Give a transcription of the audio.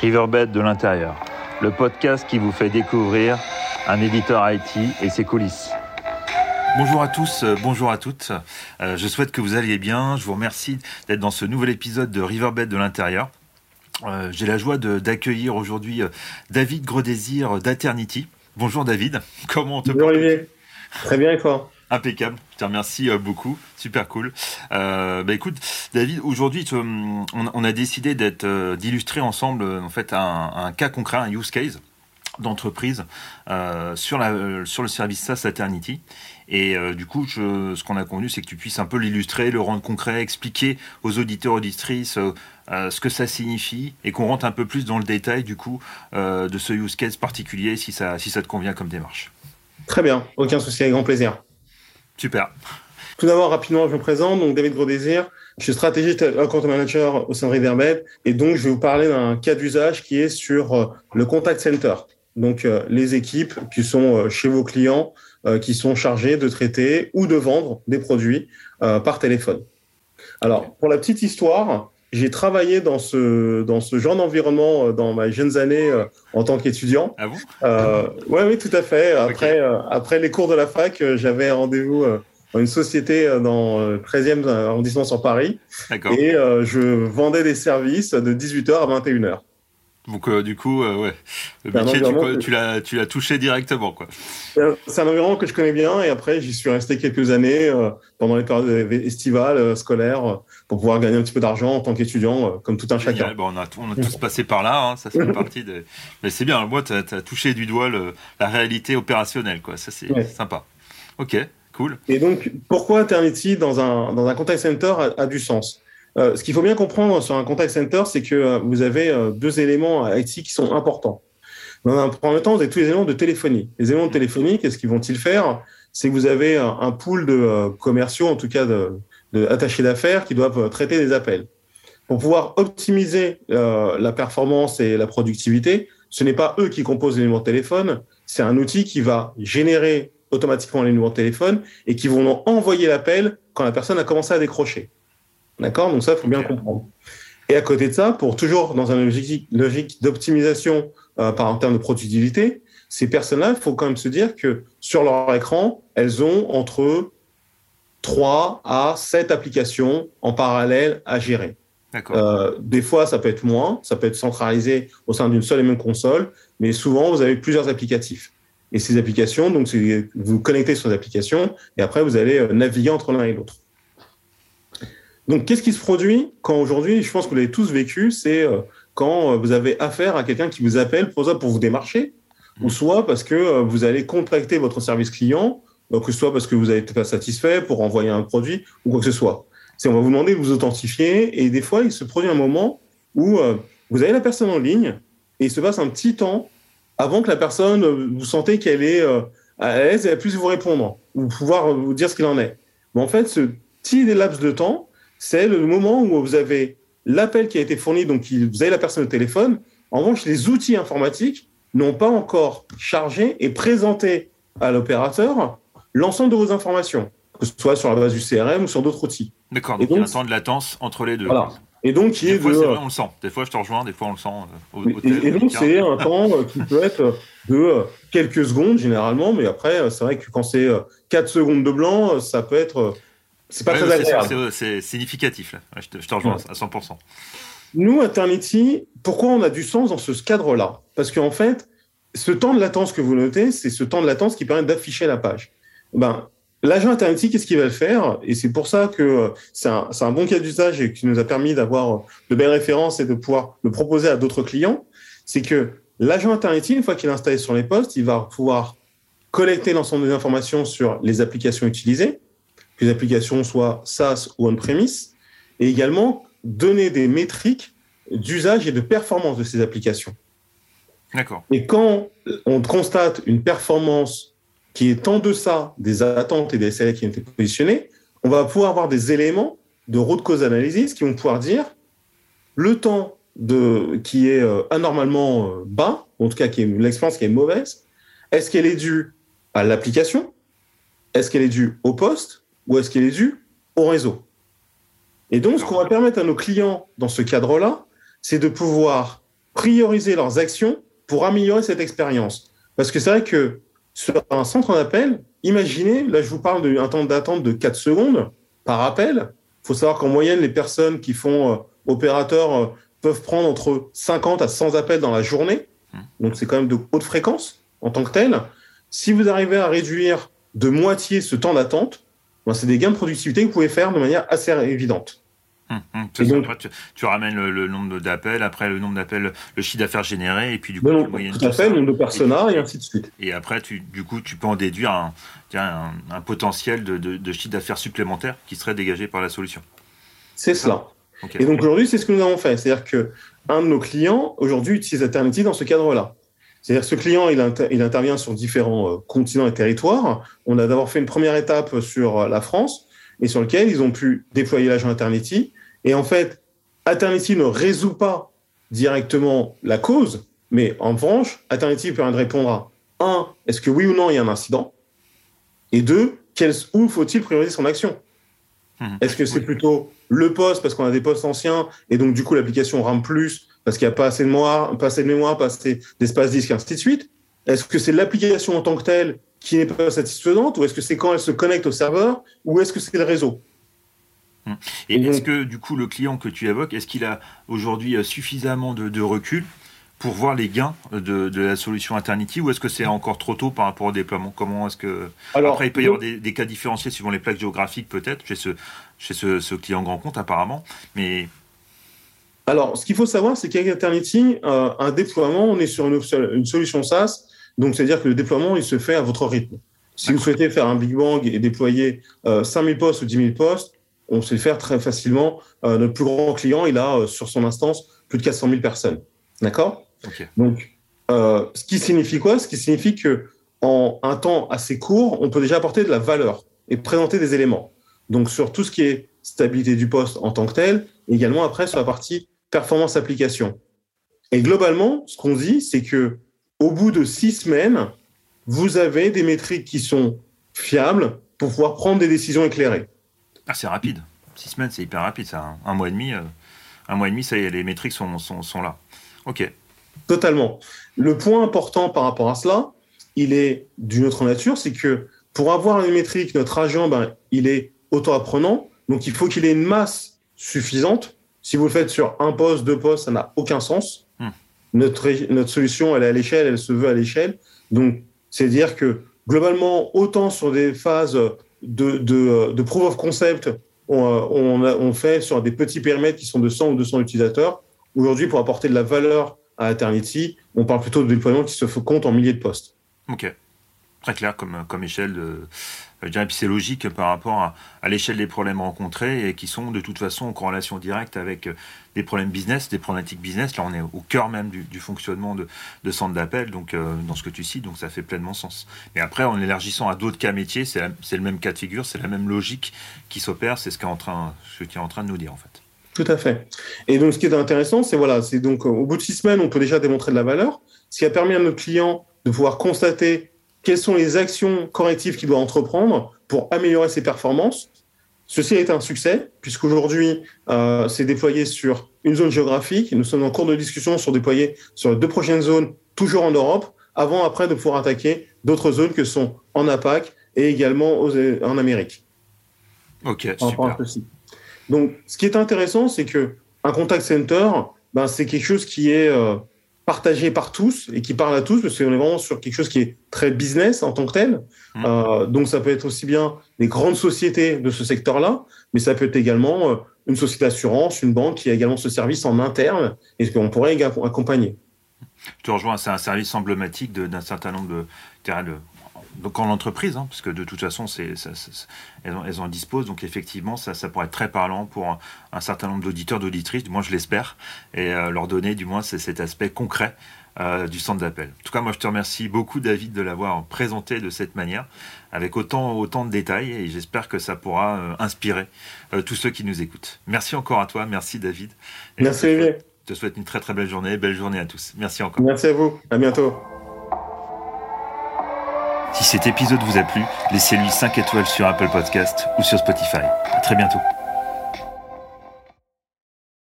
Riverbed de l'intérieur, le podcast qui vous fait découvrir un éditeur IT et ses coulisses. Bonjour à tous, euh, bonjour à toutes. Euh, je souhaite que vous alliez bien. Je vous remercie d'être dans ce nouvel épisode de Riverbed de l'intérieur. Euh, J'ai la joie de- d'accueillir aujourd'hui David Gredésir d'Aternity. Bonjour David, comment on te Bonjour Olivier. Très bien et toi? Impeccable, je te remercie euh, beaucoup, super cool. Euh, bah écoute, David, aujourd'hui, hum, on, a décidé d'être, euh, d'illustrer ensemble euh, en fait un, cas concret, un use case d'entreprise sur, la, sur le service SaaS Aternity. Et du coup, ce qu'on a convenu, c'est que tu puisses un peu l'illustrer, le rendre concret, expliquer aux auditeurs, auditrices ce que ça signifie et qu'on rentre un peu plus dans le détail du coup de ce use case particulier si ça, si ça te convient comme démarche. Très bien, aucun souci, avec grand plaisir. Super. Tout d'abord, rapidement, je me présente, donc David Grodésir. Je suis stratégiste account manager au sein de Riverbed et donc je vais vous parler d'un cas d'usage qui est sur euh, le contact center. Donc euh, les équipes qui sont euh, chez vos clients, qui sont chargées de traiter ou de vendre des produits par téléphone. Alors, pour la petite histoire, j'ai travaillé dans ce, dans ce genre d'environnement euh, dans mes jeunes années euh, en tant qu'étudiant. Ah bon? Euh, ouais, oui, tout à fait. Après, euh, après les cours de la fac, euh, j'avais rendez-vous euh, dans une société euh, dans le 13e arrondissement sur Paris et euh, je vendais des services de 18h à 21h. Donc euh, du coup, euh, ouais, le métier, tu, tu l'as, tu l'as touché directement, quoi. C'est un environnement que je connais bien et après, j'y suis resté quelques années euh, pendant les périodes estivales, scolaires, pour pouvoir gagner un petit peu d'argent en tant qu'étudiant, comme tout un chacun. Bon, on a, on a tous passé par là, hein, ça fait partie des. Mais c'est bien. Moi, t'as, as touché du doigt le- la réalité opérationnelle, quoi. Ça, c'est Ouais. sympa. Ok, cool. Et donc, pourquoi Eternity dans un, dans un contact center a, a du sens? Euh, Ce qu'il faut bien comprendre sur un contact center, c'est que euh, vous avez euh, deux éléments IT qui sont importants. Dans un premier temps, vous avez tous les éléments de téléphonie. Les éléments de téléphonie, qu'est-ce qu'ils vont-ils faire? C'est que vous avez un, pool de commerciaux, en tout cas de, attachés d'affaires, qui doivent traiter des appels. Pour pouvoir optimiser la performance et la productivité, ce n'est pas eux qui composent les numéros de téléphone, c'est un outil qui va générer automatiquement les numéros de téléphone et qui vont envoyer l'appel quand la personne a commencé à décrocher. D'accord? Donc ça, il faut bien comprendre. Et à côté de ça, pour toujours dans une logique, logique d'optimisation euh, par en termes de productivité, ces personnes-là, il faut quand même se dire que sur leur écran, elles ont entre 3 à 7 applications en parallèle à gérer. D'accord. Euh, des fois, ça peut être moins, ça peut être centralisé au sein d'une seule et même console, mais souvent, vous avez plusieurs applicatifs. Et ces applications, donc, vous connectez sur les applications et après, vous allez euh, naviguer entre l'un et l'autre. Donc, qu'est-ce qui se produit quand aujourd'hui, je pense que vous l'avez tous vécu, c'est euh, quand euh, vous avez affaire à quelqu'un qui vous appelle pour ça pour vous démarcher, ou soit parce que euh, vous allez contacter votre service client, que ce soit parce que vous n'êtes pas satisfait pour envoyer un produit ou quoi que ce soit. C'est on va vous demander de vous authentifier et des fois il se produit un moment où vous avez la personne en ligne et il se passe un petit temps avant que la personne vous sentez qu'elle est à l'aise et elle puisse vous répondre ou pouvoir vous dire ce qu'il en est. Mais en fait, ce petit laps de temps, c'est le moment où vous avez l'appel qui a été fourni, donc il- vous avez la personne au téléphone. En revanche, les outils informatiques n'ont pas encore chargé et présenté à l'opérateur l'ensemble de vos informations, que ce soit sur la base du CRM ou sur d'autres outils. D'accord. et Donc, il y a un donc- temps de latence entre les deux. Voilà. Et donc, qui Des est fois, de, vrai, on le sent. Des fois, je te rejoins. Des fois, on le sent euh, au, au Et, tel- et donc, c'est un temps euh, qui peut être de euh, quelques secondes généralement, mais après, c'est vrai que quand c'est euh, 4 secondes de blanc, ça peut être. C'est pas Ouais, très agréable. c'est- C'est significatif, là. Ouais, je, te, je te rejoins Ouais. à 100%. Nous, Eternity, pourquoi on a du sens dans ce cadre-là? Parce qu'en fait, ce temps de latence que vous notez, c'est ce temps de latence qui permet d'afficher la page. Ben, L'agent Eternity, qu'est-ce qu'il va le faire? Et c'est pour ça que euh, c'est un, c'est un bon cas d'usage et qui nous a permis d'avoir euh, de belles références et de pouvoir le proposer à d'autres clients. C'est que l'agent Eternity, une fois qu'il est installé sur les postes, il va pouvoir collecter l'ensemble des informations sur les applications utilisées, que les applications soient SaaS ou on-premise, et également donner des métriques d'usage et de performance de ces applications. D'accord. Et quand on constate une performance qui est en deçà des attentes et des SLA qui ont été positionnés, on va pouvoir avoir des éléments de root cause analysis qui vont pouvoir dire le temps de, qui est euh, anormalement euh, bas, en tout cas qui est l'expérience qui est mauvaise, est-ce qu'elle est due à l'application? Est-ce qu'elle est due au poste? Ou est-ce qu'elle est due au réseau Et donc, ce qu'on va permettre à nos clients dans ce cadre-là, c'est de pouvoir prioriser leurs actions pour améliorer cette expérience. Parce que c'est vrai que sur un centre d'appel, imaginez, là je vous parle d'un temps d'attente de 4 secondes par appel. Il faut savoir qu'en moyenne, les personnes qui font euh, opérateur euh, peuvent prendre entre 50 à 100 appels dans la journée. Donc c'est quand même de haute fréquence en tant que tel. Si vous arrivez à réduire de moitié ce temps d'attente, ben, c'est des gains de productivité que vous pouvez faire de manière assez évidente. Hum, hum, tu, ramènes le, nombre d'appels, après le nombre d'appels, le chiffre d'affaires généré, et puis du coup, tu moyennes tout, le nombre de personas, et, ainsi de suite. Et après, tu, du coup, tu peux en déduire un, un, potentiel de, de, chiffre d'affaires supplémentaire qui serait dégagé par la solution. C'est cela. Et donc aujourd'hui, c'est ce que nous avons fait. C'est-à-dire que un de nos clients aujourd'hui utilise Eternity dans ce cadre-là. C'est-à-dire que ce client, il, il, intervient sur différents euh, continents et territoires. On a d'abord fait une première étape sur euh, la France et sur lequel ils ont pu déployer l'agent Eternity. Et en fait, Eternity ne résout pas directement la cause, mais en revanche, Eternity peut répondre à un, est-ce que oui ou non il y a un incident? Et deux, où faut-il prioriser son action? Mmh. Est-ce que c'est plutôt le poste parce qu'on a des postes anciens et donc du coup l'application rame plus parce qu'il n'y a pas assez de mémoire, pas assez de mémoire, pas assez d'espace disque, ainsi de suite. Est-ce que c'est l'application en tant que telle qui n'est pas satisfaisante ou est-ce que c'est quand elle se connecte au serveur ou est-ce que c'est le réseau? Hum. et est-ce que du coup le client que tu évoques, est-ce qu'il a aujourd'hui euh, suffisamment de, recul pour voir les gains de, la solution Eternity ou est-ce que c'est encore trop tôt par rapport au déploiement? Comment est-ce que après il peut y avoir des, cas différenciés suivant les plaques géographiques peut-être chez ce chez ce, client grand compte apparemment, mais alors, ce qu'il faut savoir, c'est qu'avec Eternity, euh, un déploiement, on est sur une, une solution SaaS donc, c'est-à-dire que le déploiement, il se fait à votre rythme. Si vous souhaitez faire un Big Bang et déployer euh, 5000 postes ou 10 000 postes, on sait le faire très facilement. Euh, notre plus grand client, il a euh, sur son instance plus de 400 000 personnes. D'accord? Donc, euh, ce qui signifie quoi? Ce qui signifie que en un temps assez court, on peut déjà apporter de la valeur et présenter des éléments. Donc, sur tout ce qui est stabilité du poste en tant que tel, et également après sur la partie performance application. Et globalement, ce qu'on dit, c'est que au bout de six semaines, vous avez des métriques qui sont fiables pour pouvoir prendre des décisions éclairées. Ah, c'est rapide. Six semaines, c'est hyper rapide. Ça. Un, mois et demi, euh, un mois et demi, ça y est, les métriques sont, sont, là. OK. Totalement. Le point important par rapport à cela, il est d'une autre nature, c'est que pour avoir une métrique, notre agent, ben, il est auto-apprenant, donc il faut qu'il ait une masse suffisante. Si vous le faites sur un poste, deux postes, ça n'a aucun sens notre, notre solution, elle est à l'échelle, elle se veut à l'échelle. Donc, c'est dire que globalement, autant sur des phases de, de, de proof of concept, on, on, on, fait sur des petits périmètres qui sont de 100 ou 200 utilisateurs. Aujourd'hui, pour apporter de la valeur à Eternity, on parle plutôt de déploiement qui se compte en milliers de postes. OK. Très clair comme, comme échelle de, je dirais, puis c'est logique par rapport à, l'échelle des problèmes rencontrés et qui sont de toute façon en corrélation directe avec euh, des problèmes business, des problématiques business. Là, on est au cœur même du, fonctionnement de, de centres d'appel, donc euh, dans ce que tu cites, donc ça fait pleinement sens. Mais après, en élargissant à d'autres cas métiers, c'est le même cas de figure, c'est la même logique qui s'opère, c'est ce qu'est en train, ce qui est en train de nous dire en fait. Tout à fait. Et donc, ce qui est intéressant, c'est voilà, c'est donc au bout de six semaines, on peut déjà démontrer de la valeur, ce qui a permis à notre client de pouvoir constater quelles sont les actions correctives qu'il doit entreprendre pour améliorer ses performances. Ceci a été un succès, puisqu'aujourd'hui, euh, c'est déployé sur une zone géographique. Nous sommes en cours de discussion sur déployer sur les deux prochaines zones, toujours en Europe, avant après de pouvoir attaquer d'autres zones que sont en APAC et également en Amérique. Ok, super. Donc, ce qui est intéressant, c'est que un contact center, ben, c'est quelque chose qui est euh, partagé par tous et qui parle à tous, parce qu'on est vraiment sur quelque chose qui est très business en tant que tel. Mmh. Euh, donc ça peut être aussi bien les grandes sociétés de ce secteur-là, mais ça peut être également euh, une société d'assurance, une banque qui a également ce service en interne et qu'on pourrait accompagner. Je te rejoins, c'est un service emblématique d'un certain nombre de, de donc en entreprise, hein, parce que de toute façon, c'est, elles, en, disposent. Donc effectivement, ça, ça pourrait être très parlant pour un, certain nombre d'auditeurs, d'auditrices, du moins je l'espère, et euh, leur donner du moins cet aspect concret euh, du centre d'appel. En tout cas, moi je te remercie beaucoup David de l'avoir présenté de cette manière, avec autant, autant de détails, et j'espère que ça pourra euh, inspirer tous ceux qui nous écoutent. Merci encore à toi, merci David. merci Je te souhaite une très très belle journée, belle journée à tous. Merci encore. Merci à vous, à bientôt. Si cet épisode vous a plu, laissez-lui 5 étoiles sur Apple Podcast ou sur Spotify. À très bientôt.